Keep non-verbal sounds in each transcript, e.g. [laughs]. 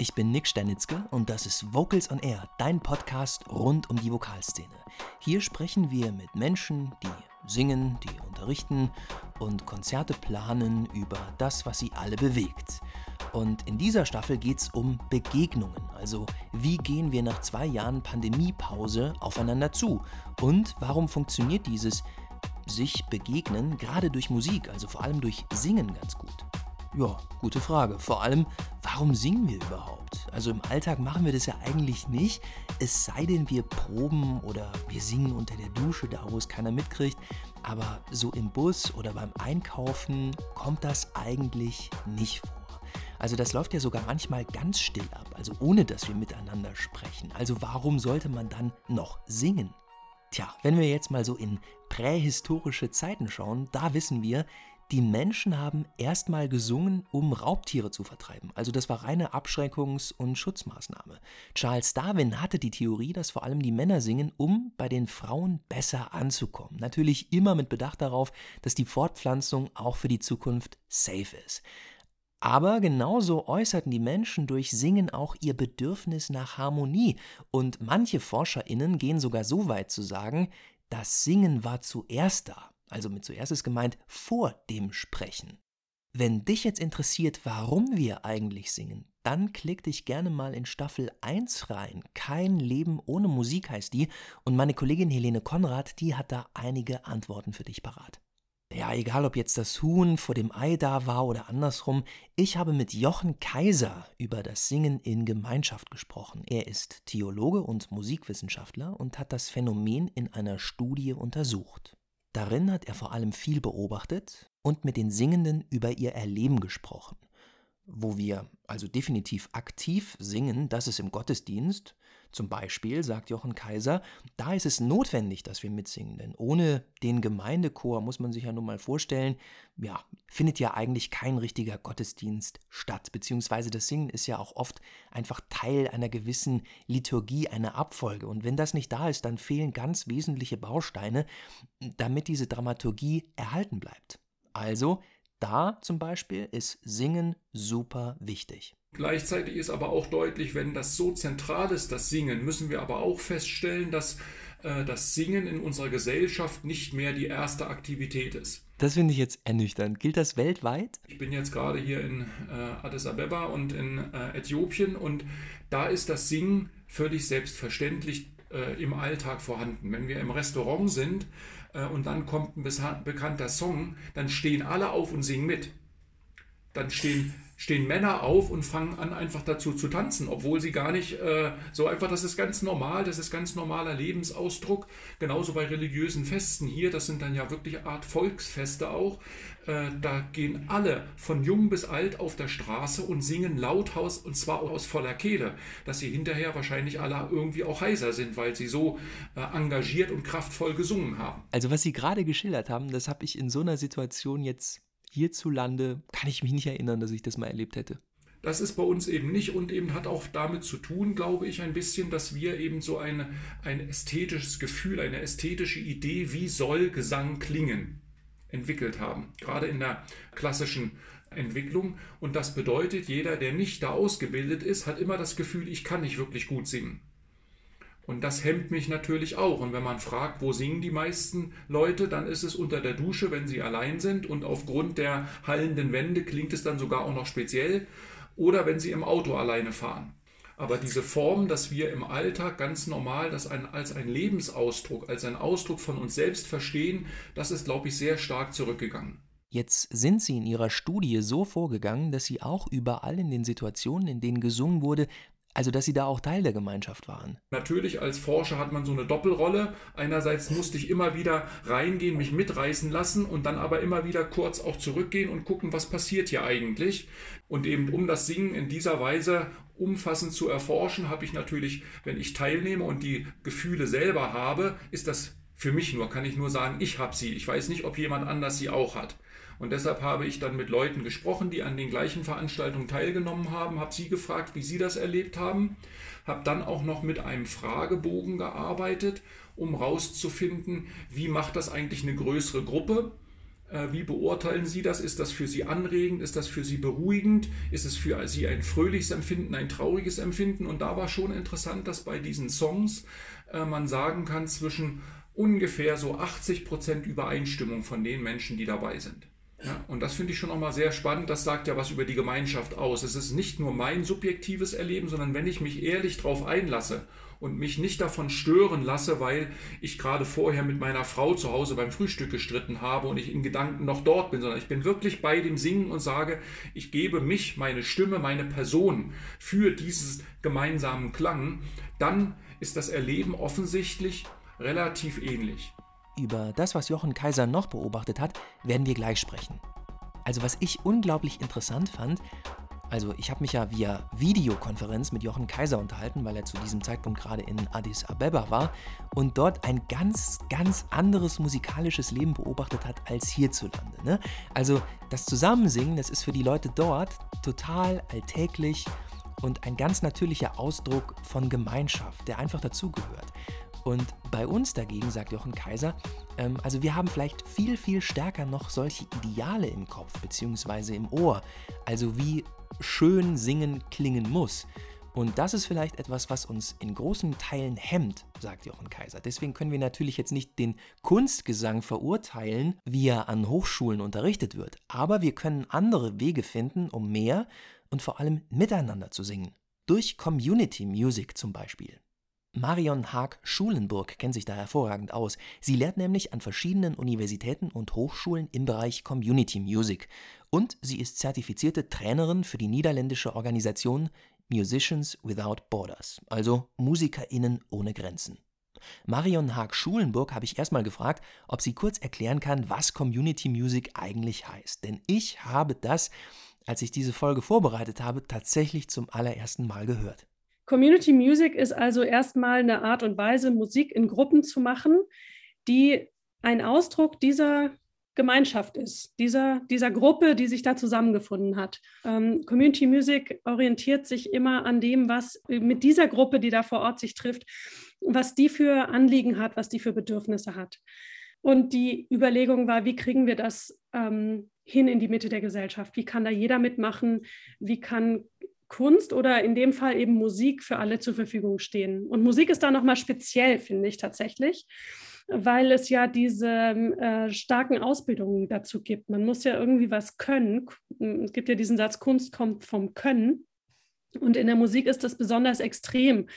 Ich bin Nick Sternitzke und das ist Vocals on Air, dein Podcast rund um die Vokalszene. Hier sprechen wir mit Menschen, die singen, die unterrichten und Konzerte planen über das, was sie alle bewegt. Und in dieser Staffel geht es um Begegnungen, also wie gehen wir nach zwei Jahren Pandemiepause aufeinander zu und warum funktioniert dieses sich begegnen gerade durch Musik, also vor allem durch Singen ganz gut. Ja, gute Frage. Vor allem, warum singen wir überhaupt? Also im Alltag machen wir das ja eigentlich nicht, es sei denn, wir proben oder wir singen unter der Dusche, da wo es keiner mitkriegt. Aber so im Bus oder beim Einkaufen kommt das eigentlich nicht vor. Also das läuft ja sogar manchmal ganz still ab, also ohne dass wir miteinander sprechen. Also warum sollte man dann noch singen? Tja, wenn wir jetzt mal so in prähistorische Zeiten schauen, da wissen wir, die Menschen haben erstmal gesungen, um Raubtiere zu vertreiben. Also das war reine Abschreckungs- und Schutzmaßnahme. Charles Darwin hatte die Theorie, dass vor allem die Männer singen, um bei den Frauen besser anzukommen. Natürlich immer mit Bedacht darauf, dass die Fortpflanzung auch für die Zukunft safe ist. Aber genauso äußerten die Menschen durch Singen auch ihr Bedürfnis nach Harmonie. Und manche Forscherinnen gehen sogar so weit zu sagen, das Singen war zuerst da also mit zuerst ist gemeint vor dem Sprechen. Wenn dich jetzt interessiert, warum wir eigentlich singen, dann klick dich gerne mal in Staffel 1 rein. Kein Leben ohne Musik heißt die und meine Kollegin Helene Konrad, die hat da einige Antworten für dich parat. Ja, egal ob jetzt das Huhn vor dem Ei da war oder andersrum, ich habe mit Jochen Kaiser über das Singen in Gemeinschaft gesprochen. Er ist Theologe und Musikwissenschaftler und hat das Phänomen in einer Studie untersucht. Darin hat er vor allem viel beobachtet und mit den Singenden über ihr Erleben gesprochen. Wo wir also definitiv aktiv singen, das ist im Gottesdienst, zum Beispiel, sagt Jochen Kaiser, da ist es notwendig, dass wir mitsingen, denn ohne den Gemeindechor muss man sich ja nun mal vorstellen, ja, findet ja eigentlich kein richtiger Gottesdienst statt, beziehungsweise das Singen ist ja auch oft einfach Teil einer gewissen Liturgie, einer Abfolge. Und wenn das nicht da ist, dann fehlen ganz wesentliche Bausteine, damit diese Dramaturgie erhalten bleibt. Also, da zum Beispiel ist Singen super wichtig. Gleichzeitig ist aber auch deutlich, wenn das so zentral ist, das Singen, müssen wir aber auch feststellen, dass äh, das Singen in unserer Gesellschaft nicht mehr die erste Aktivität ist. Das finde ich jetzt ernüchternd. Gilt das weltweit? Ich bin jetzt gerade hier in äh, Addis Abeba und in äh, Äthiopien und da ist das Singen völlig selbstverständlich äh, im Alltag vorhanden. Wenn wir im Restaurant sind und dann kommt ein bekannter Song, dann stehen alle auf und singen mit. Dann stehen stehen Männer auf und fangen an, einfach dazu zu tanzen, obwohl sie gar nicht äh, so einfach, das ist ganz normal, das ist ganz normaler Lebensausdruck. Genauso bei religiösen Festen hier, das sind dann ja wirklich Art Volksfeste auch. Äh, da gehen alle von jung bis alt auf der Straße und singen lauthaus und zwar aus voller Kehle, dass sie hinterher wahrscheinlich alle irgendwie auch heiser sind, weil sie so äh, engagiert und kraftvoll gesungen haben. Also was Sie gerade geschildert haben, das habe ich in so einer Situation jetzt hierzulande kann ich mich nicht erinnern, dass ich das mal erlebt hätte. Das ist bei uns eben nicht und eben hat auch damit zu tun, glaube ich, ein bisschen, dass wir eben so eine, ein ästhetisches Gefühl, eine ästhetische Idee, wie soll Gesang klingen, entwickelt haben. Gerade in der klassischen Entwicklung. Und das bedeutet, jeder, der nicht da ausgebildet ist, hat immer das Gefühl, ich kann nicht wirklich gut singen. Und das hemmt mich natürlich auch. Und wenn man fragt, wo singen die meisten Leute, dann ist es unter der Dusche, wenn sie allein sind. Und aufgrund der hallenden Wände klingt es dann sogar auch noch speziell. Oder wenn sie im Auto alleine fahren. Aber diese Form, dass wir im Alltag ganz normal das ein, als ein Lebensausdruck, als ein Ausdruck von uns selbst verstehen, das ist, glaube ich, sehr stark zurückgegangen. Jetzt sind Sie in Ihrer Studie so vorgegangen, dass Sie auch überall in den Situationen, in denen gesungen wurde, also, dass Sie da auch Teil der Gemeinschaft waren. Natürlich, als Forscher hat man so eine Doppelrolle. Einerseits musste ich immer wieder reingehen, mich mitreißen lassen und dann aber immer wieder kurz auch zurückgehen und gucken, was passiert hier eigentlich. Und eben um das Singen in dieser Weise umfassend zu erforschen, habe ich natürlich, wenn ich teilnehme und die Gefühle selber habe, ist das für mich nur, kann ich nur sagen, ich habe sie. Ich weiß nicht, ob jemand anders sie auch hat. Und deshalb habe ich dann mit Leuten gesprochen, die an den gleichen Veranstaltungen teilgenommen haben, habe sie gefragt, wie sie das erlebt haben, habe dann auch noch mit einem Fragebogen gearbeitet, um herauszufinden, wie macht das eigentlich eine größere Gruppe Äh, wie beurteilen Sie das? Ist das für Sie anregend? Ist das für Sie beruhigend? Ist es für Sie ein fröhliches Empfinden, ein trauriges Empfinden? Und da war schon interessant, dass bei diesen Songs äh, man sagen kann, zwischen ungefähr so 80 Prozent Übereinstimmung von den Menschen, die dabei sind. Ja, und das finde ich schon nochmal sehr spannend. Das sagt ja was über die Gemeinschaft aus. Es ist nicht nur mein subjektives Erleben, sondern wenn ich mich ehrlich darauf einlasse und mich nicht davon stören lasse, weil ich gerade vorher mit meiner Frau zu Hause beim Frühstück gestritten habe und ich in Gedanken noch dort bin, sondern ich bin wirklich bei dem Singen und sage, ich gebe mich, meine Stimme, meine Person für dieses gemeinsamen Klang, dann ist das Erleben offensichtlich relativ ähnlich. Über das, was Jochen Kaiser noch beobachtet hat, werden wir gleich sprechen. Also was ich unglaublich interessant fand, also ich habe mich ja via Videokonferenz mit Jochen Kaiser unterhalten, weil er zu diesem Zeitpunkt gerade in Addis Abeba war und dort ein ganz, ganz anderes musikalisches Leben beobachtet hat als hierzulande. Ne? Also das Zusammensingen, das ist für die Leute dort total alltäglich und ein ganz natürlicher Ausdruck von Gemeinschaft, der einfach dazugehört. Und bei uns dagegen, sagt Jochen Kaiser, ähm, also wir haben vielleicht viel, viel stärker noch solche Ideale im Kopf bzw. im Ohr, also wie schön singen klingen muss. Und das ist vielleicht etwas, was uns in großen Teilen hemmt, sagt Jochen Kaiser. Deswegen können wir natürlich jetzt nicht den Kunstgesang verurteilen, wie er an Hochschulen unterrichtet wird. Aber wir können andere Wege finden, um mehr und vor allem miteinander zu singen. Durch Community Music zum Beispiel. Marion Haag-Schulenburg kennt sich da hervorragend aus. Sie lehrt nämlich an verschiedenen Universitäten und Hochschulen im Bereich Community Music. Und sie ist zertifizierte Trainerin für die niederländische Organisation Musicians Without Borders, also MusikerInnen ohne Grenzen. Marion Haag-Schulenburg habe ich erstmal gefragt, ob sie kurz erklären kann, was Community Music eigentlich heißt. Denn ich habe das, als ich diese Folge vorbereitet habe, tatsächlich zum allerersten Mal gehört. Community Music ist also erstmal eine Art und Weise, Musik in Gruppen zu machen, die ein Ausdruck dieser Gemeinschaft ist, dieser, dieser Gruppe, die sich da zusammengefunden hat. Ähm, Community Music orientiert sich immer an dem, was mit dieser Gruppe, die da vor Ort sich trifft, was die für Anliegen hat, was die für Bedürfnisse hat. Und die Überlegung war, wie kriegen wir das ähm, hin in die Mitte der Gesellschaft? Wie kann da jeder mitmachen? Wie kann Kunst oder in dem Fall eben Musik für alle zur Verfügung stehen. Und Musik ist da nochmal speziell, finde ich tatsächlich, weil es ja diese äh, starken Ausbildungen dazu gibt. Man muss ja irgendwie was können. Es gibt ja diesen Satz, Kunst kommt vom Können. Und in der Musik ist das besonders extrem,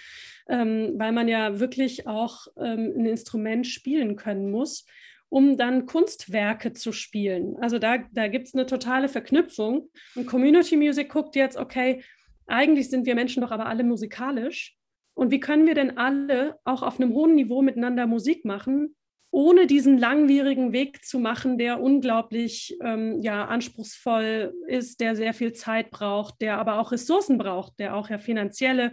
ähm, weil man ja wirklich auch ähm, ein Instrument spielen können muss um dann Kunstwerke zu spielen. Also da, da gibt es eine totale Verknüpfung. Und Community Music guckt jetzt, okay, eigentlich sind wir Menschen doch aber alle musikalisch. Und wie können wir denn alle auch auf einem hohen Niveau miteinander Musik machen, ohne diesen langwierigen Weg zu machen, der unglaublich ähm, ja, anspruchsvoll ist, der sehr viel Zeit braucht, der aber auch Ressourcen braucht, der auch ja finanzielle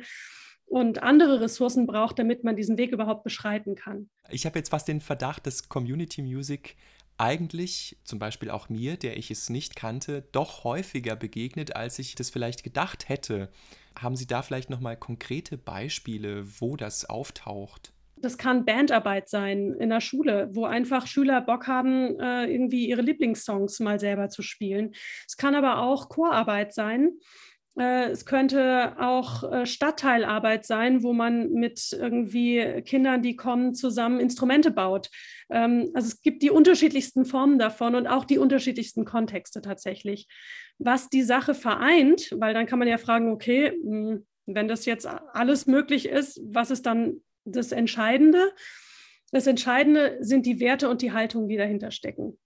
und andere Ressourcen braucht, damit man diesen Weg überhaupt beschreiten kann. Ich habe jetzt fast den Verdacht, dass Community Music eigentlich, zum Beispiel auch mir, der ich es nicht kannte, doch häufiger begegnet, als ich das vielleicht gedacht hätte. Haben Sie da vielleicht nochmal konkrete Beispiele, wo das auftaucht? Das kann Bandarbeit sein in der Schule, wo einfach Schüler Bock haben, äh, irgendwie ihre Lieblingssongs mal selber zu spielen. Es kann aber auch Chorarbeit sein es könnte auch äh, Stadtteilarbeit sein, wo man mit irgendwie Kindern, die kommen, zusammen Instrumente baut. Ähm, also es gibt die unterschiedlichsten Formen davon und auch die unterschiedlichsten Kontexte tatsächlich. Was die Sache vereint, weil dann kann man ja fragen, okay, hm, wenn das jetzt alles möglich ist, was ist dann das Entscheidende? Das Entscheidende sind die Werte und die Haltung, die dahinter stecken.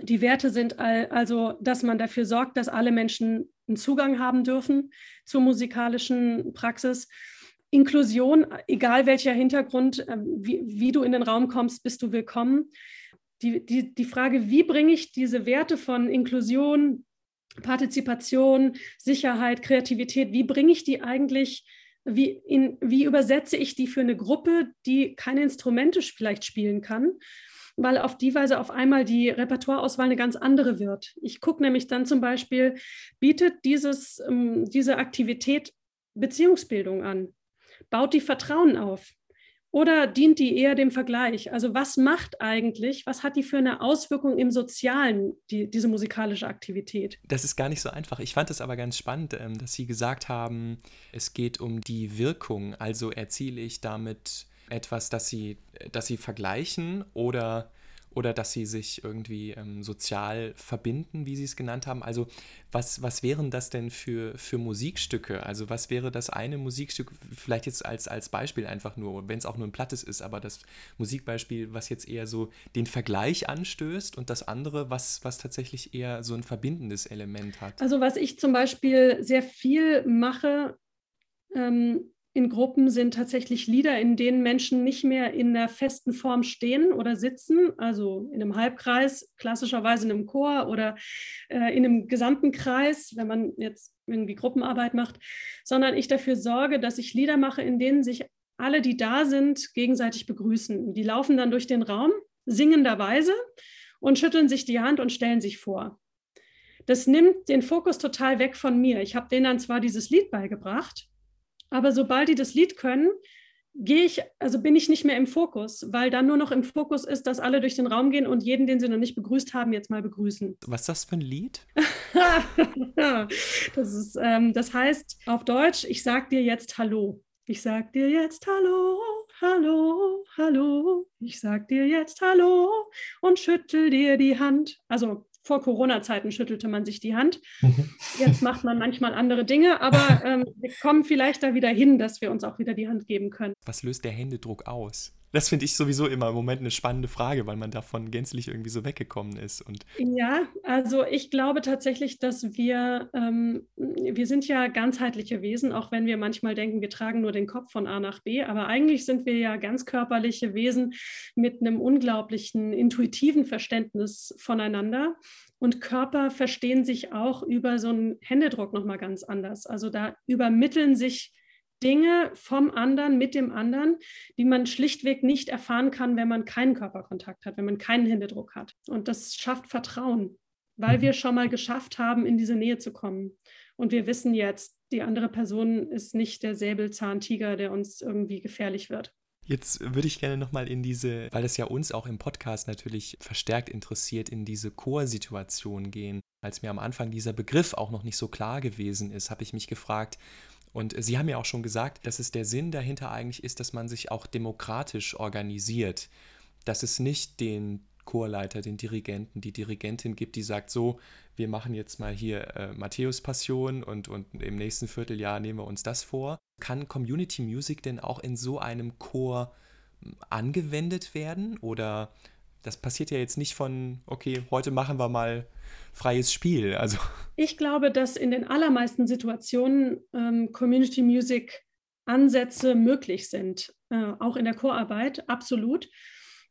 Die Werte sind also, dass man dafür sorgt, dass alle Menschen einen Zugang haben dürfen zur musikalischen Praxis. Inklusion, egal welcher Hintergrund, ähm, wie, wie du in den Raum kommst, bist du willkommen. Die, die, die Frage, wie bringe ich diese Werte von Inklusion, Partizipation, Sicherheit, Kreativität, wie bringe ich die eigentlich, wie, in, wie übersetze ich die für eine Gruppe, die keine Instrumente vielleicht spielen kann weil auf die Weise auf einmal die Repertoireauswahl eine ganz andere wird. Ich gucke nämlich dann zum Beispiel, bietet dieses, ähm, diese Aktivität Beziehungsbildung an, baut die Vertrauen auf. Oder dient die eher dem Vergleich? Also was macht eigentlich, was hat die für eine Auswirkung im Sozialen, die, diese musikalische Aktivität? Das ist gar nicht so einfach. Ich fand es aber ganz spannend, ähm, dass Sie gesagt haben, es geht um die Wirkung. Also erziele ich damit etwas, das Sie, das Sie vergleichen oder oder dass sie sich irgendwie ähm, sozial verbinden, wie sie es genannt haben. Also was, was wären das denn für, für Musikstücke? Also was wäre das eine Musikstück, vielleicht jetzt als, als Beispiel einfach nur, wenn es auch nur ein plattes ist, aber das Musikbeispiel, was jetzt eher so den Vergleich anstößt und das andere, was, was tatsächlich eher so ein verbindendes Element hat? Also was ich zum Beispiel sehr viel mache, ähm, in Gruppen sind tatsächlich Lieder, in denen Menschen nicht mehr in der festen Form stehen oder sitzen, also in einem Halbkreis, klassischerweise in einem Chor oder äh, in einem gesamten Kreis, wenn man jetzt irgendwie Gruppenarbeit macht, sondern ich dafür sorge, dass ich Lieder mache, in denen sich alle, die da sind, gegenseitig begrüßen. Die laufen dann durch den Raum, singenderweise und schütteln sich die Hand und stellen sich vor. Das nimmt den Fokus total weg von mir. Ich habe denen dann zwar dieses Lied beigebracht, aber sobald die das Lied können, gehe ich, also bin ich nicht mehr im Fokus, weil dann nur noch im Fokus ist, dass alle durch den Raum gehen und jeden, den sie noch nicht begrüßt haben, jetzt mal begrüßen. Was ist das für ein Lied? [laughs] das, ist, ähm, das heißt auf Deutsch, ich sag dir jetzt Hallo. Ich sag dir jetzt Hallo, Hallo, Hallo. Ich sag dir jetzt Hallo und schüttel dir die Hand. Also vor Corona-Zeiten schüttelte man sich die Hand. Jetzt macht man manchmal andere Dinge, aber ähm, wir kommen vielleicht da wieder hin, dass wir uns auch wieder die Hand geben können. Was löst der Händedruck aus? Das finde ich sowieso immer im Moment eine spannende Frage, weil man davon gänzlich irgendwie so weggekommen ist. Und ja, also ich glaube tatsächlich, dass wir, ähm, wir sind ja ganzheitliche Wesen, auch wenn wir manchmal denken, wir tragen nur den Kopf von A nach B, aber eigentlich sind wir ja ganz körperliche Wesen mit einem unglaublichen intuitiven Verständnis voneinander. Und Körper verstehen sich auch über so einen Händedruck nochmal ganz anders. Also da übermitteln sich Dinge vom anderen mit dem anderen, die man schlichtweg nicht erfahren kann, wenn man keinen Körperkontakt hat, wenn man keinen Händedruck hat. Und das schafft Vertrauen, weil mhm. wir schon mal geschafft haben, in diese Nähe zu kommen. Und wir wissen jetzt, die andere Person ist nicht der Säbelzahntiger, der uns irgendwie gefährlich wird. Jetzt würde ich gerne nochmal in diese, weil es ja uns auch im Podcast natürlich verstärkt interessiert, in diese Chorsituation gehen. Als mir am Anfang dieser Begriff auch noch nicht so klar gewesen ist, habe ich mich gefragt, und Sie haben ja auch schon gesagt, dass es der Sinn dahinter eigentlich ist, dass man sich auch demokratisch organisiert. Dass es nicht den Chorleiter, den Dirigenten, die Dirigentin gibt, die sagt so, wir machen jetzt mal hier äh, Matthäus Passion und, und im nächsten Vierteljahr nehmen wir uns das vor. Kann Community Music denn auch in so einem Chor hm, angewendet werden? Oder das passiert ja jetzt nicht von, okay, heute machen wir mal freies Spiel. Also. Ich glaube, dass in den allermeisten Situationen ähm, Community Music Ansätze möglich sind, äh, auch in der Chorarbeit, absolut.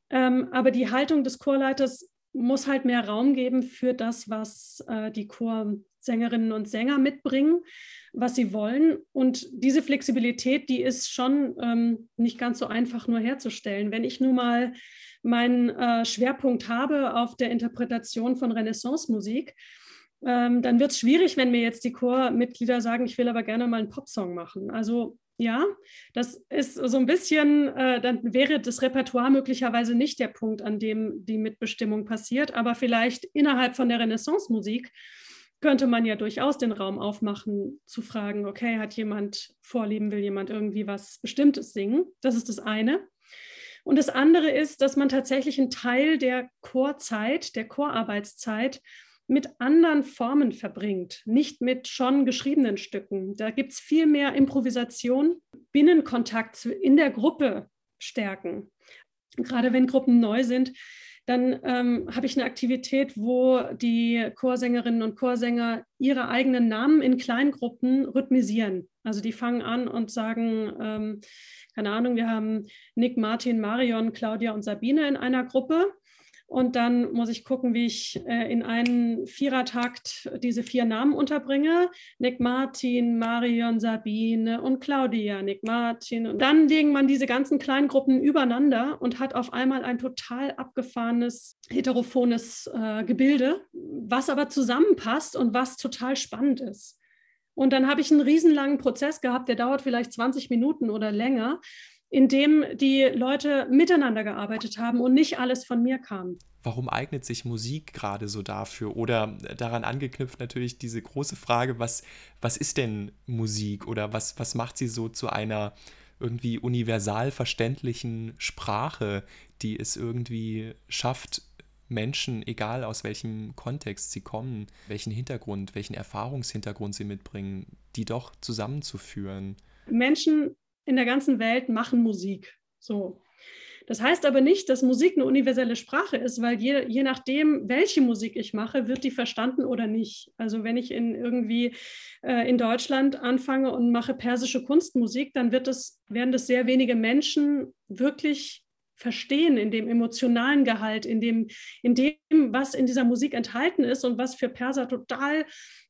Ähm, aber die Haltung des Chorleiters muss halt mehr Raum geben für das, was äh, die Chorsängerinnen und Sänger mitbringen, was sie wollen. Und diese Flexibilität, die ist schon ähm, nicht ganz so einfach nur herzustellen. Wenn ich nun mal meinen äh, Schwerpunkt habe auf der Interpretation von Renaissance-Musik, ähm, dann wird es schwierig, wenn mir jetzt die Chormitglieder sagen, ich will aber gerne mal einen Popsong machen. Also ja, das ist so ein bisschen, äh, dann wäre das Repertoire möglicherweise nicht der Punkt, an dem die Mitbestimmung passiert, aber vielleicht innerhalb von der Renaissance-Musik könnte man ja durchaus den Raum aufmachen, zu fragen, okay, hat jemand Vorlieben, will jemand irgendwie was Bestimmtes singen? Das ist das eine. Und das andere ist, dass man tatsächlich einen Teil der Chorzeit, der Chorarbeitszeit mit anderen Formen verbringt, nicht mit schon geschriebenen Stücken. Da gibt es viel mehr Improvisation, Binnenkontakt in der Gruppe stärken. Gerade wenn Gruppen neu sind, dann ähm, habe ich eine Aktivität, wo die Chorsängerinnen und Chorsänger ihre eigenen Namen in Kleingruppen rhythmisieren. Also die fangen an und sagen, ähm, keine Ahnung, wir haben Nick, Martin, Marion, Claudia und Sabine in einer Gruppe. Und dann muss ich gucken, wie ich äh, in einen Vierertakt diese vier Namen unterbringe. Nick Martin, Marion, Sabine und Claudia. Nick Martin. Und dann legen man diese ganzen kleinen Gruppen übereinander und hat auf einmal ein total abgefahrenes, heterophones äh, Gebilde, was aber zusammenpasst und was total spannend ist. Und dann habe ich einen riesenlangen Prozess gehabt, der dauert vielleicht 20 Minuten oder länger in dem die Leute miteinander gearbeitet haben und nicht alles von mir kam. Warum eignet sich Musik gerade so dafür? Oder daran angeknüpft natürlich diese große Frage, was, was ist denn Musik oder was, was macht sie so zu einer irgendwie universal verständlichen Sprache, die es irgendwie schafft, Menschen, egal aus welchem Kontext sie kommen, welchen Hintergrund, welchen Erfahrungshintergrund sie mitbringen, die doch zusammenzuführen. Menschen in der ganzen Welt machen Musik. So. Das heißt aber nicht, dass Musik eine universelle Sprache ist, weil je, je nachdem, welche Musik ich mache, wird die verstanden oder nicht. Also wenn ich in irgendwie äh, in Deutschland anfange und mache persische Kunstmusik, dann wird das, werden das sehr wenige Menschen wirklich verstehen, in dem emotionalen Gehalt, in dem, in dem, was in dieser Musik enthalten ist und was für Perser total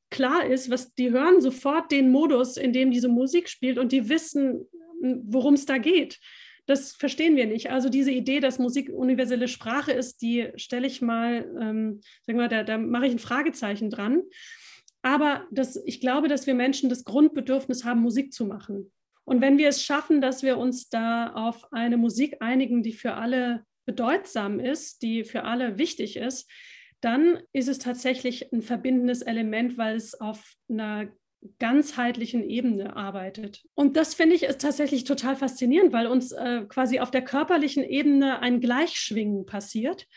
klar ist, was die hören sofort den Modus, in dem diese Musik spielt und die wissen, worum es da geht. Das verstehen wir nicht. Also diese Idee, dass Musik universelle Sprache ist, die stelle ich mal, ähm, sag mal, da, da mache ich ein Fragezeichen dran. Aber das, ich glaube, dass wir Menschen das Grundbedürfnis haben, Musik zu machen. Und wenn wir es schaffen, dass wir uns da auf eine Musik einigen, die für alle bedeutsam ist, die für alle wichtig ist, dann ist es tatsächlich ein verbindendes Element, weil es auf einer ganzheitlichen Ebene arbeitet. Und das finde ich ist tatsächlich total faszinierend, weil uns äh, quasi auf der körperlichen Ebene ein Gleichschwingen passiert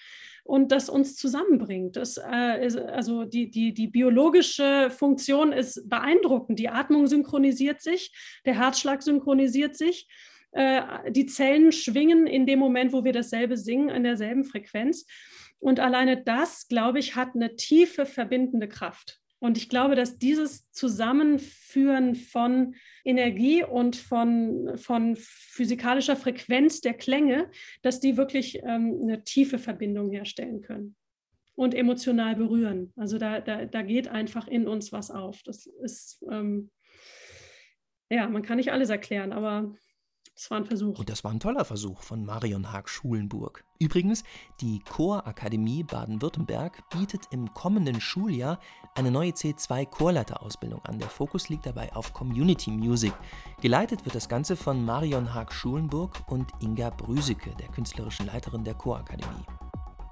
und das uns zusammenbringt. Das, äh, ist, also die, die, die biologische Funktion ist beeindruckend. Die Atmung synchronisiert sich, der Herzschlag synchronisiert sich. Äh, die Zellen schwingen in dem Moment, wo wir dasselbe singen, an derselben Frequenz. Und alleine das, glaube ich, hat eine tiefe verbindende Kraft. Und ich glaube, dass dieses Zusammenführen von Energie und von, von physikalischer Frequenz der Klänge, dass die wirklich ähm, eine tiefe Verbindung herstellen können und emotional berühren. Also da, da, da geht einfach in uns was auf. Das ist, ähm, ja, man kann nicht alles erklären, aber das war ein Versuch. Und das war ein toller Versuch von Marion Haag-Schulenburg. Übrigens, die Chorakademie Baden-Württemberg bietet im kommenden Schuljahr eine neue C2 Chorleiterausbildung an. Der Fokus liegt dabei auf Community Music. Geleitet wird das Ganze von Marion Haag-Schulenburg und Inga Brüseke, der künstlerischen Leiterin der Chorakademie.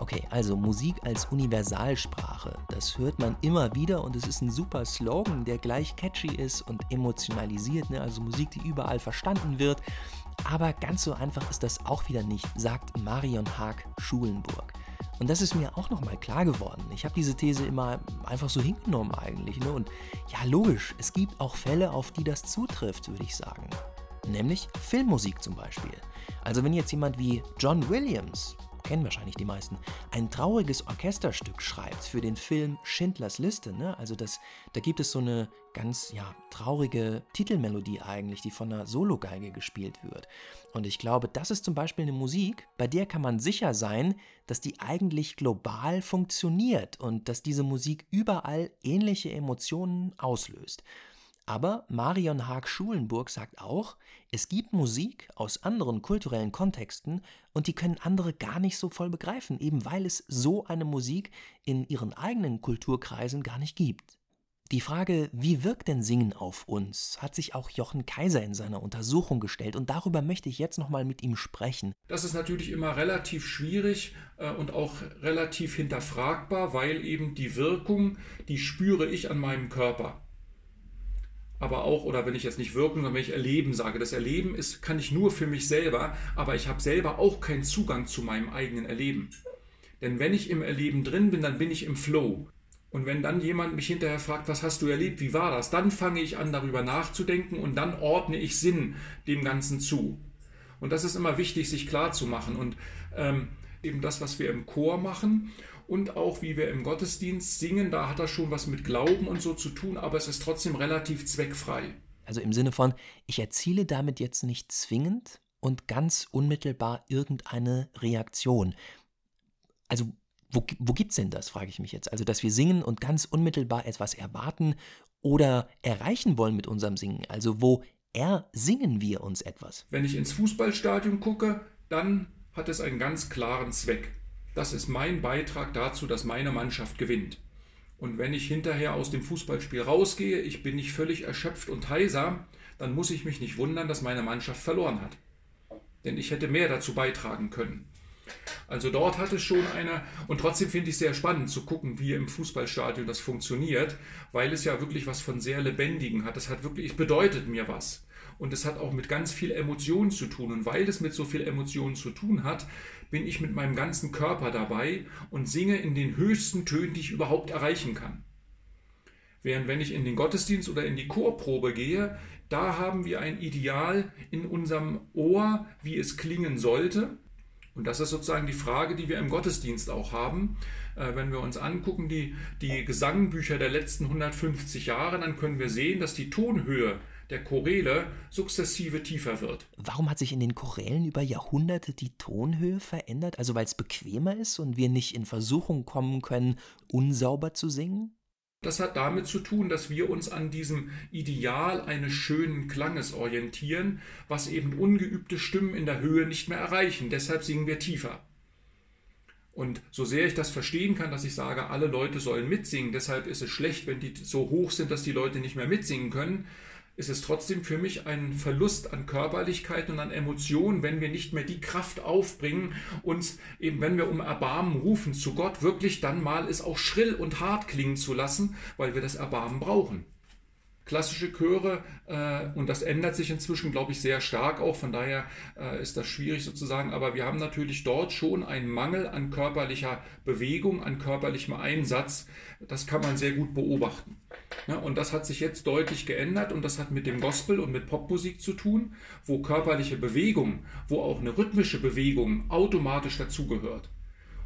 Okay, also Musik als Universalsprache, das hört man immer wieder und es ist ein super Slogan, der gleich catchy ist und emotionalisiert, ne? also Musik, die überall verstanden wird. Aber ganz so einfach ist das auch wieder nicht, sagt Marion Haag Schulenburg. Und das ist mir auch nochmal klar geworden. Ich habe diese These immer einfach so hingenommen eigentlich. Ne? Und ja, logisch, es gibt auch Fälle, auf die das zutrifft, würde ich sagen. Nämlich Filmmusik zum Beispiel. Also wenn jetzt jemand wie John Williams kennen wahrscheinlich die meisten, ein trauriges Orchesterstück schreibt für den Film Schindlers Liste. Ne? Also das, da gibt es so eine ganz ja, traurige Titelmelodie eigentlich, die von einer Sologeige gespielt wird. Und ich glaube, das ist zum Beispiel eine Musik, bei der kann man sicher sein, dass die eigentlich global funktioniert und dass diese Musik überall ähnliche Emotionen auslöst. Aber Marion Haag-Schulenburg sagt auch, es gibt Musik aus anderen kulturellen Kontexten und die können andere gar nicht so voll begreifen, eben weil es so eine Musik in ihren eigenen Kulturkreisen gar nicht gibt. Die Frage, wie wirkt denn Singen auf uns, hat sich auch Jochen Kaiser in seiner Untersuchung gestellt und darüber möchte ich jetzt nochmal mit ihm sprechen. Das ist natürlich immer relativ schwierig äh, und auch relativ hinterfragbar, weil eben die Wirkung, die spüre ich an meinem Körper aber auch, oder wenn ich jetzt nicht wirken, sondern wenn ich erleben sage, das Erleben ist, kann ich nur für mich selber, aber ich habe selber auch keinen Zugang zu meinem eigenen Erleben. Denn wenn ich im Erleben drin bin, dann bin ich im Flow. Und wenn dann jemand mich hinterher fragt, was hast du erlebt, wie war das, dann fange ich an, darüber nachzudenken und dann ordne ich Sinn dem Ganzen zu. Und das ist immer wichtig, sich klar zu machen. Und ähm, eben das, was wir im Chor machen und auch wie wir im Gottesdienst singen, da hat das schon was mit Glauben und so zu tun, aber es ist trotzdem relativ zweckfrei. Also im Sinne von, ich erziele damit jetzt nicht zwingend und ganz unmittelbar irgendeine Reaktion. Also wo, wo gibt es denn das, frage ich mich jetzt. Also, dass wir singen und ganz unmittelbar etwas erwarten oder erreichen wollen mit unserem Singen. Also, wo ersingen wir uns etwas? Wenn ich ins Fußballstadion gucke, dann hat es einen ganz klaren Zweck. Das ist mein Beitrag dazu, dass meine Mannschaft gewinnt. Und wenn ich hinterher aus dem Fußballspiel rausgehe, ich bin nicht völlig erschöpft und heiser, dann muss ich mich nicht wundern, dass meine Mannschaft verloren hat. Denn ich hätte mehr dazu beitragen können. Also dort hat es schon eine, und trotzdem finde ich es sehr spannend zu gucken, wie im Fußballstadion das funktioniert, weil es ja wirklich was von sehr Lebendigen hat. Es hat wirklich, es bedeutet mir was. Und es hat auch mit ganz viel Emotion zu tun. Und weil es mit so viel Emotion zu tun hat, bin ich mit meinem ganzen Körper dabei und singe in den höchsten Tönen, die ich überhaupt erreichen kann. Während wenn ich in den Gottesdienst oder in die Chorprobe gehe, da haben wir ein Ideal in unserem Ohr, wie es klingen sollte. Und das ist sozusagen die Frage, die wir im Gottesdienst auch haben. Äh, wenn wir uns angucken, die, die Gesangbücher der letzten 150 Jahre, dann können wir sehen, dass die Tonhöhe der Choräle sukzessive tiefer wird. Warum hat sich in den Chorälen über Jahrhunderte die Tonhöhe verändert? Also weil es bequemer ist und wir nicht in Versuchung kommen können, unsauber zu singen? Das hat damit zu tun, dass wir uns an diesem Ideal eines schönen Klanges orientieren, was eben ungeübte Stimmen in der Höhe nicht mehr erreichen. Deshalb singen wir tiefer. Und so sehr ich das verstehen kann, dass ich sage, alle Leute sollen mitsingen, deshalb ist es schlecht, wenn die so hoch sind, dass die Leute nicht mehr mitsingen können, ist es trotzdem für mich ein Verlust an Körperlichkeit und an Emotionen, wenn wir nicht mehr die Kraft aufbringen, uns eben, wenn wir um Erbarmen rufen zu Gott, wirklich dann mal es auch schrill und hart klingen zu lassen, weil wir das Erbarmen brauchen klassische Chöre äh, und das ändert sich inzwischen, glaube ich, sehr stark auch. Von daher äh, ist das schwierig sozusagen. Aber wir haben natürlich dort schon einen Mangel an körperlicher Bewegung, an körperlichem Einsatz. Das kann man sehr gut beobachten. Ja, und das hat sich jetzt deutlich geändert und das hat mit dem Gospel und mit Popmusik zu tun, wo körperliche Bewegung, wo auch eine rhythmische Bewegung automatisch dazugehört.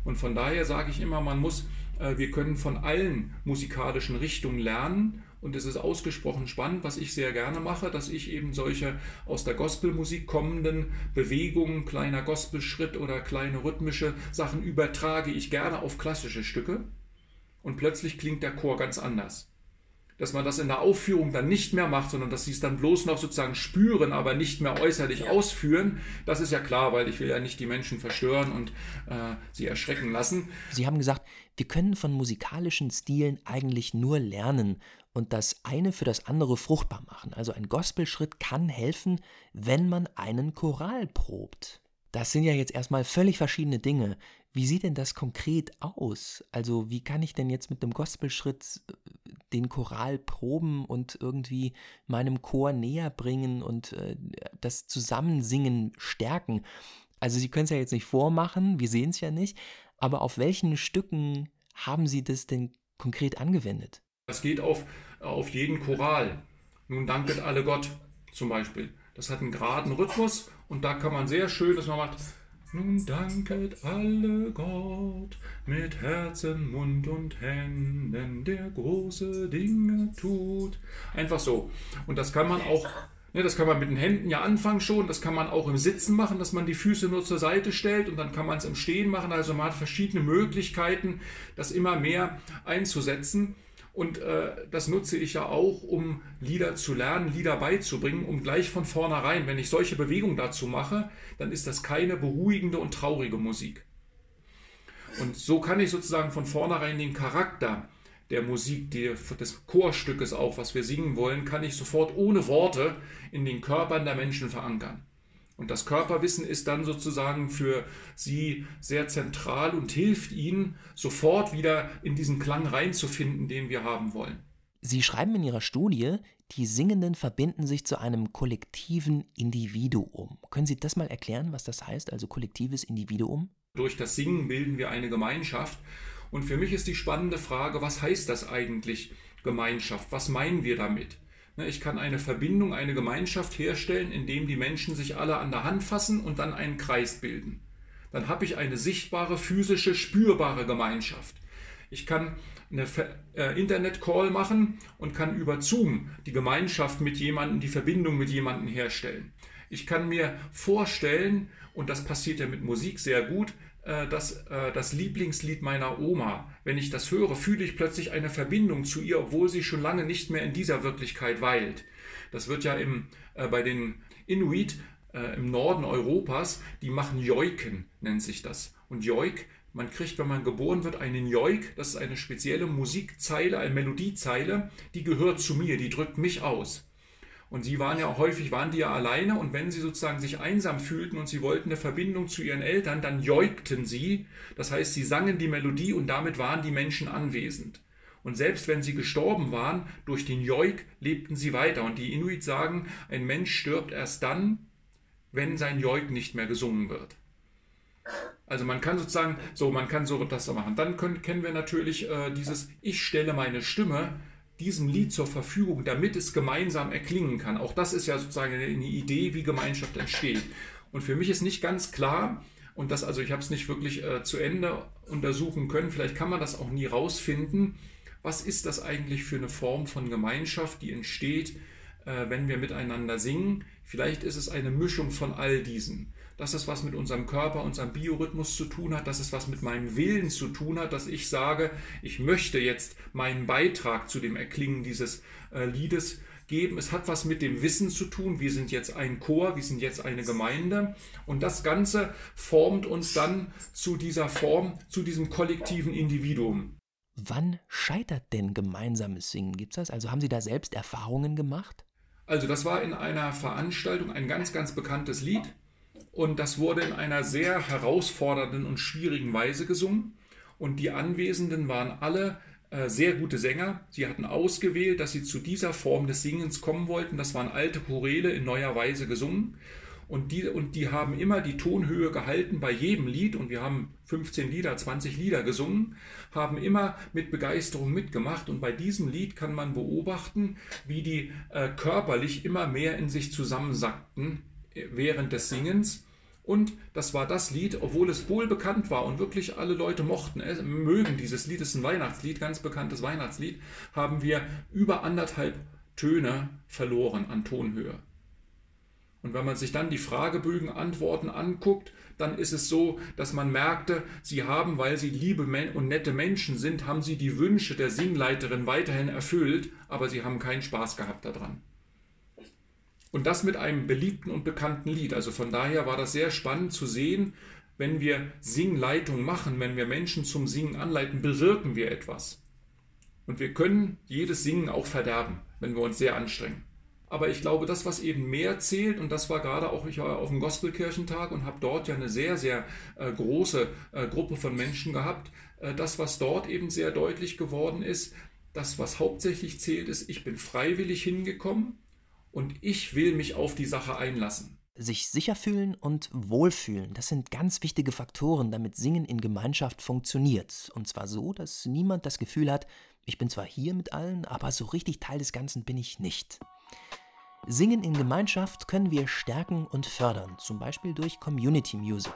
Und von daher sage ich immer, man muss, äh, wir können von allen musikalischen Richtungen lernen und es ist ausgesprochen spannend, was ich sehr gerne mache, dass ich eben solche aus der Gospelmusik kommenden Bewegungen, kleiner Gospelschritt oder kleine rhythmische Sachen übertrage ich gerne auf klassische Stücke. Und plötzlich klingt der Chor ganz anders dass man das in der Aufführung dann nicht mehr macht, sondern dass sie es dann bloß noch sozusagen spüren, aber nicht mehr äußerlich ja. ausführen. Das ist ja klar, weil ich will ja nicht die Menschen verstören und äh, sie erschrecken lassen. Sie haben gesagt, wir können von musikalischen Stilen eigentlich nur lernen und das eine für das andere fruchtbar machen. Also ein Gospelschritt kann helfen, wenn man einen Choral probt. Das sind ja jetzt erstmal völlig verschiedene Dinge. Wie sieht denn das konkret aus? Also wie kann ich denn jetzt mit einem Gospelschritt äh, den Choral proben und irgendwie meinem Chor näher bringen und äh, das Zusammensingen stärken? Also Sie können es ja jetzt nicht vormachen, wir sehen es ja nicht, aber auf welchen Stücken haben Sie das denn konkret angewendet? Das geht auf, auf jeden Choral. Nun danket alle Gott zum Beispiel. Das hat einen geraden Rhythmus und da kann man sehr schön, dass man macht nun danket alle Gott mit Herzen, Mund und Händen, der große Dinge tut. Einfach so. Und das kann man auch, ne, das kann man mit den Händen ja anfangen schon, das kann man auch im Sitzen machen, dass man die Füße nur zur Seite stellt und dann kann man es im Stehen machen. Also man hat verschiedene Möglichkeiten, das immer mehr einzusetzen. Und äh, das nutze ich ja auch, um Lieder zu lernen, Lieder beizubringen, um gleich von vornherein, wenn ich solche Bewegungen dazu mache, dann ist das keine beruhigende und traurige Musik. Und so kann ich sozusagen von vornherein den Charakter der Musik, die, des Chorstückes auch, was wir singen wollen, kann ich sofort ohne Worte in den Körpern der Menschen verankern. Und das Körperwissen ist dann sozusagen für sie sehr zentral und hilft ihnen, sofort wieder in diesen Klang reinzufinden, den wir haben wollen. Sie schreiben in Ihrer Studie, die Singenden verbinden sich zu einem kollektiven Individuum. Können Sie das mal erklären, was das heißt, also kollektives Individuum? Durch das Singen bilden wir eine Gemeinschaft. Und für mich ist die spannende Frage, was heißt das eigentlich Gemeinschaft? Was meinen wir damit? Ne, ich kann eine Verbindung, eine Gemeinschaft herstellen, indem die Menschen sich alle an der Hand fassen und dann einen Kreis bilden. Dann habe ich eine sichtbare, physische, spürbare Gemeinschaft. Ich kann eine äh, Internet-Call machen und kann über Zoom die Gemeinschaft mit jemandem, die Verbindung mit jemandem herstellen. Ich kann mir vorstellen, und das passiert ja mit Musik sehr gut, äh, das, äh, das Lieblingslied meiner Oma. Wenn ich das höre, fühle ich plötzlich eine Verbindung zu ihr, obwohl sie schon lange nicht mehr in dieser Wirklichkeit weilt. Das wird ja im, äh, bei den Inuit äh, im Norden Europas, die machen Joiken, nennt sich das. Und Joik, man kriegt, wenn man geboren wird, einen Joik, das ist eine spezielle Musikzeile, eine Melodiezeile, die gehört zu mir, die drückt mich aus. Und sie waren ja häufig, waren die ja alleine und wenn sie sozusagen sich einsam fühlten und sie wollten eine Verbindung zu ihren Eltern, dann joikten sie. Das heißt, sie sangen die Melodie und damit waren die Menschen anwesend. Und selbst wenn sie gestorben waren, durch den Joik lebten sie weiter. Und die Inuit sagen, ein Mensch stirbt erst dann, wenn sein Joik nicht mehr gesungen wird. Also man kann sozusagen, so, man kann so das machen. Dann können, kennen wir natürlich äh, dieses Ich stelle meine Stimme diesem Lied zur Verfügung, damit es gemeinsam erklingen kann. Auch das ist ja sozusagen eine Idee, wie Gemeinschaft entsteht. Und für mich ist nicht ganz klar, und das also ich habe es nicht wirklich äh, zu Ende untersuchen können, vielleicht kann man das auch nie rausfinden, was ist das eigentlich für eine Form von Gemeinschaft, die entsteht, äh, wenn wir miteinander singen. Vielleicht ist es eine Mischung von all diesen dass es was mit unserem Körper, unserem Biorhythmus zu tun hat, dass es was mit meinem Willen zu tun hat, dass ich sage, ich möchte jetzt meinen Beitrag zu dem Erklingen dieses äh, Liedes geben. Es hat was mit dem Wissen zu tun. Wir sind jetzt ein Chor, wir sind jetzt eine Gemeinde. Und das Ganze formt uns dann zu dieser Form, zu diesem kollektiven Individuum. Wann scheitert denn gemeinsames Singen? Gibt es das? Also haben Sie da selbst Erfahrungen gemacht? Also das war in einer Veranstaltung ein ganz, ganz bekanntes Lied. Und das wurde in einer sehr herausfordernden und schwierigen Weise gesungen. Und die Anwesenden waren alle äh, sehr gute Sänger. Sie hatten ausgewählt, dass sie zu dieser Form des Singens kommen wollten. Das waren alte Choräle in neuer Weise gesungen. Und die, und die haben immer die Tonhöhe gehalten bei jedem Lied. Und wir haben 15 Lieder, 20 Lieder gesungen, haben immer mit Begeisterung mitgemacht. Und bei diesem Lied kann man beobachten, wie die äh, körperlich immer mehr in sich zusammensackten während des Singens. Und das war das Lied, obwohl es wohl bekannt war und wirklich alle Leute mochten es, mögen dieses Lied, es ist ein Weihnachtslied, ganz bekanntes Weihnachtslied, haben wir über anderthalb Töne verloren an Tonhöhe. Und wenn man sich dann die Fragebögen Antworten anguckt, dann ist es so, dass man merkte, sie haben, weil sie liebe und nette Menschen sind, haben sie die Wünsche der Singleiterin weiterhin erfüllt, aber sie haben keinen Spaß gehabt daran. Und das mit einem beliebten und bekannten Lied. Also von daher war das sehr spannend zu sehen, wenn wir Singleitung machen, wenn wir Menschen zum Singen anleiten, bewirken wir etwas. Und wir können jedes Singen auch verderben, wenn wir uns sehr anstrengen. Aber ich glaube, das, was eben mehr zählt, und das war gerade auch, ich war auf dem Gospelkirchentag und habe dort ja eine sehr, sehr äh, große äh, Gruppe von Menschen gehabt, äh, das, was dort eben sehr deutlich geworden ist, das, was hauptsächlich zählt, ist, ich bin freiwillig hingekommen, und ich will mich auf die Sache einlassen. Sich sicher fühlen und wohlfühlen, das sind ganz wichtige Faktoren, damit Singen in Gemeinschaft funktioniert. Und zwar so, dass niemand das Gefühl hat, ich bin zwar hier mit allen, aber so richtig Teil des Ganzen bin ich nicht. Singen in Gemeinschaft können wir stärken und fördern, zum Beispiel durch Community Music.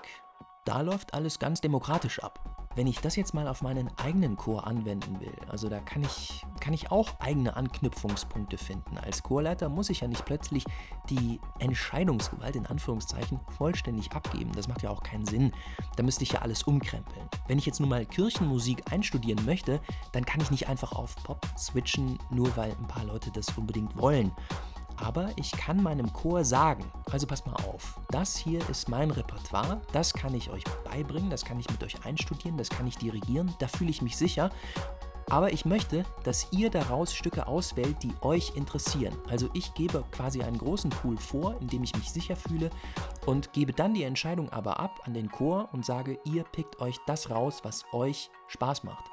Da läuft alles ganz demokratisch ab. Wenn ich das jetzt mal auf meinen eigenen Chor anwenden will, also da kann ich, kann ich auch eigene Anknüpfungspunkte finden. Als Chorleiter muss ich ja nicht plötzlich die Entscheidungsgewalt in Anführungszeichen vollständig abgeben. Das macht ja auch keinen Sinn. Da müsste ich ja alles umkrempeln. Wenn ich jetzt nun mal Kirchenmusik einstudieren möchte, dann kann ich nicht einfach auf Pop switchen, nur weil ein paar Leute das unbedingt wollen aber ich kann meinem Chor sagen, also passt mal auf, das hier ist mein Repertoire, das kann ich euch beibringen, das kann ich mit euch einstudieren, das kann ich dirigieren, da fühle ich mich sicher. Aber ich möchte, dass ihr daraus Stücke auswählt, die euch interessieren. Also ich gebe quasi einen großen Pool vor, in dem ich mich sicher fühle und gebe dann die Entscheidung aber ab an den Chor und sage, ihr pickt euch das raus, was euch Spaß macht.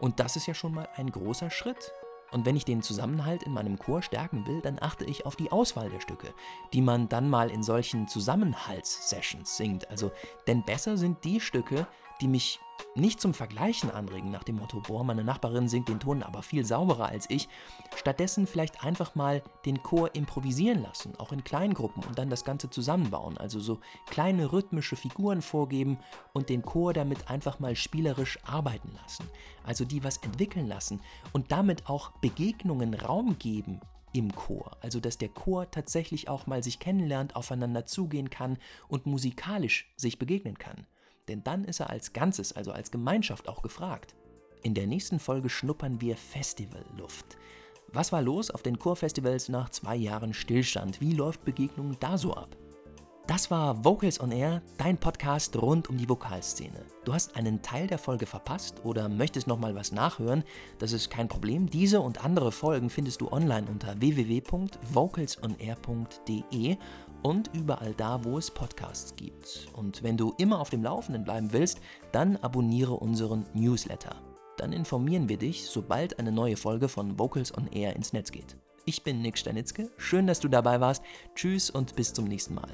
Und das ist ja schon mal ein großer Schritt. Und wenn ich den Zusammenhalt in meinem Chor stärken will, dann achte ich auf die Auswahl der Stücke, die man dann mal in solchen Zusammenhaltssessions singt. Also, denn besser sind die Stücke, die mich nicht zum Vergleichen anregen, nach dem Motto, boah, meine Nachbarin singt den Ton aber viel sauberer als ich. Stattdessen vielleicht einfach mal den Chor improvisieren lassen, auch in Kleingruppen und dann das Ganze zusammenbauen. Also so kleine rhythmische Figuren vorgeben und den Chor damit einfach mal spielerisch arbeiten lassen. Also die was entwickeln lassen und damit auch Begegnungen Raum geben im Chor. Also dass der Chor tatsächlich auch mal sich kennenlernt, aufeinander zugehen kann und musikalisch sich begegnen kann denn dann ist er als Ganzes, also als Gemeinschaft auch gefragt. In der nächsten Folge schnuppern wir Festivalluft. Was war los auf den Chorfestivals nach zwei Jahren Stillstand? Wie läuft Begegnung da so ab? Das war Vocals on Air, dein Podcast rund um die Vokalszene. Du hast einen Teil der Folge verpasst oder möchtest nochmal was nachhören? Das ist kein Problem. Diese und andere Folgen findest du online unter www.vocalsonair.de und überall da, wo es Podcasts gibt. Und wenn du immer auf dem Laufenden bleiben willst, dann abonniere unseren Newsletter. Dann informieren wir dich, sobald eine neue Folge von Vocals on Air ins Netz geht. Ich bin Nick Stanitzke, schön, dass du dabei warst. Tschüss und bis zum nächsten Mal.